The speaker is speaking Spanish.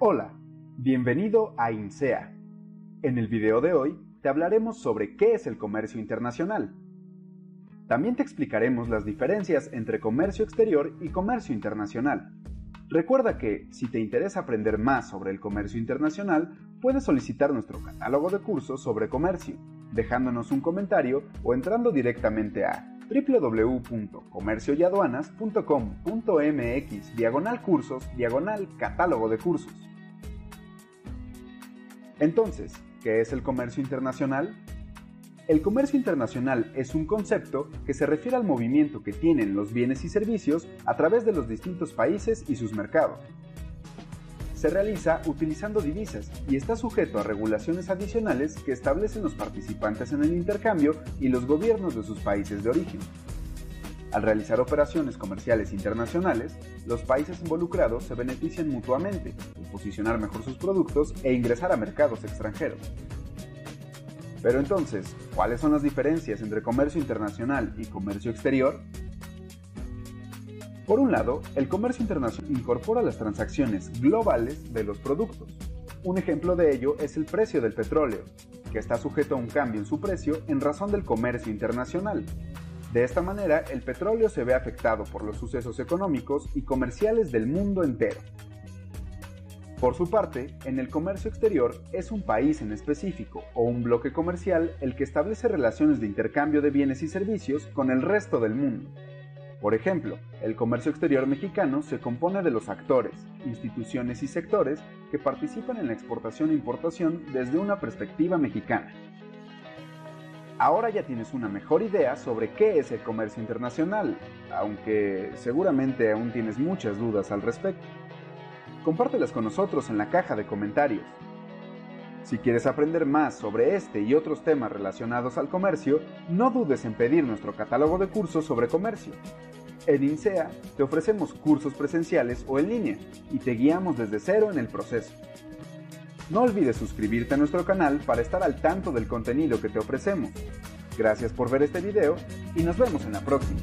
Hola, bienvenido a INSEA. En el video de hoy te hablaremos sobre qué es el comercio internacional. También te explicaremos las diferencias entre comercio exterior y comercio internacional. Recuerda que, si te interesa aprender más sobre el comercio internacional, puedes solicitar nuestro catálogo de cursos sobre comercio, dejándonos un comentario o entrando directamente a www.comercioyaduanas.com.mx diagonal cursos diagonal catálogo de cursos. Entonces, ¿qué es el comercio internacional? El comercio internacional es un concepto que se refiere al movimiento que tienen los bienes y servicios a través de los distintos países y sus mercados. Se realiza utilizando divisas y está sujeto a regulaciones adicionales que establecen los participantes en el intercambio y los gobiernos de sus países de origen. Al realizar operaciones comerciales internacionales, los países involucrados se benefician mutuamente, en posicionar mejor sus productos e ingresar a mercados extranjeros. Pero entonces, ¿cuáles son las diferencias entre comercio internacional y comercio exterior? Por un lado, el comercio internacional incorpora las transacciones globales de los productos. Un ejemplo de ello es el precio del petróleo, que está sujeto a un cambio en su precio en razón del comercio internacional. De esta manera, el petróleo se ve afectado por los sucesos económicos y comerciales del mundo entero. Por su parte, en el comercio exterior es un país en específico o un bloque comercial el que establece relaciones de intercambio de bienes y servicios con el resto del mundo. Por ejemplo, el comercio exterior mexicano se compone de los actores, instituciones y sectores que participan en la exportación e importación desde una perspectiva mexicana. Ahora ya tienes una mejor idea sobre qué es el comercio internacional, aunque seguramente aún tienes muchas dudas al respecto compártelas con nosotros en la caja de comentarios. Si quieres aprender más sobre este y otros temas relacionados al comercio, no dudes en pedir nuestro catálogo de cursos sobre comercio. En INSEA te ofrecemos cursos presenciales o en línea y te guiamos desde cero en el proceso. No olvides suscribirte a nuestro canal para estar al tanto del contenido que te ofrecemos. Gracias por ver este video y nos vemos en la próxima.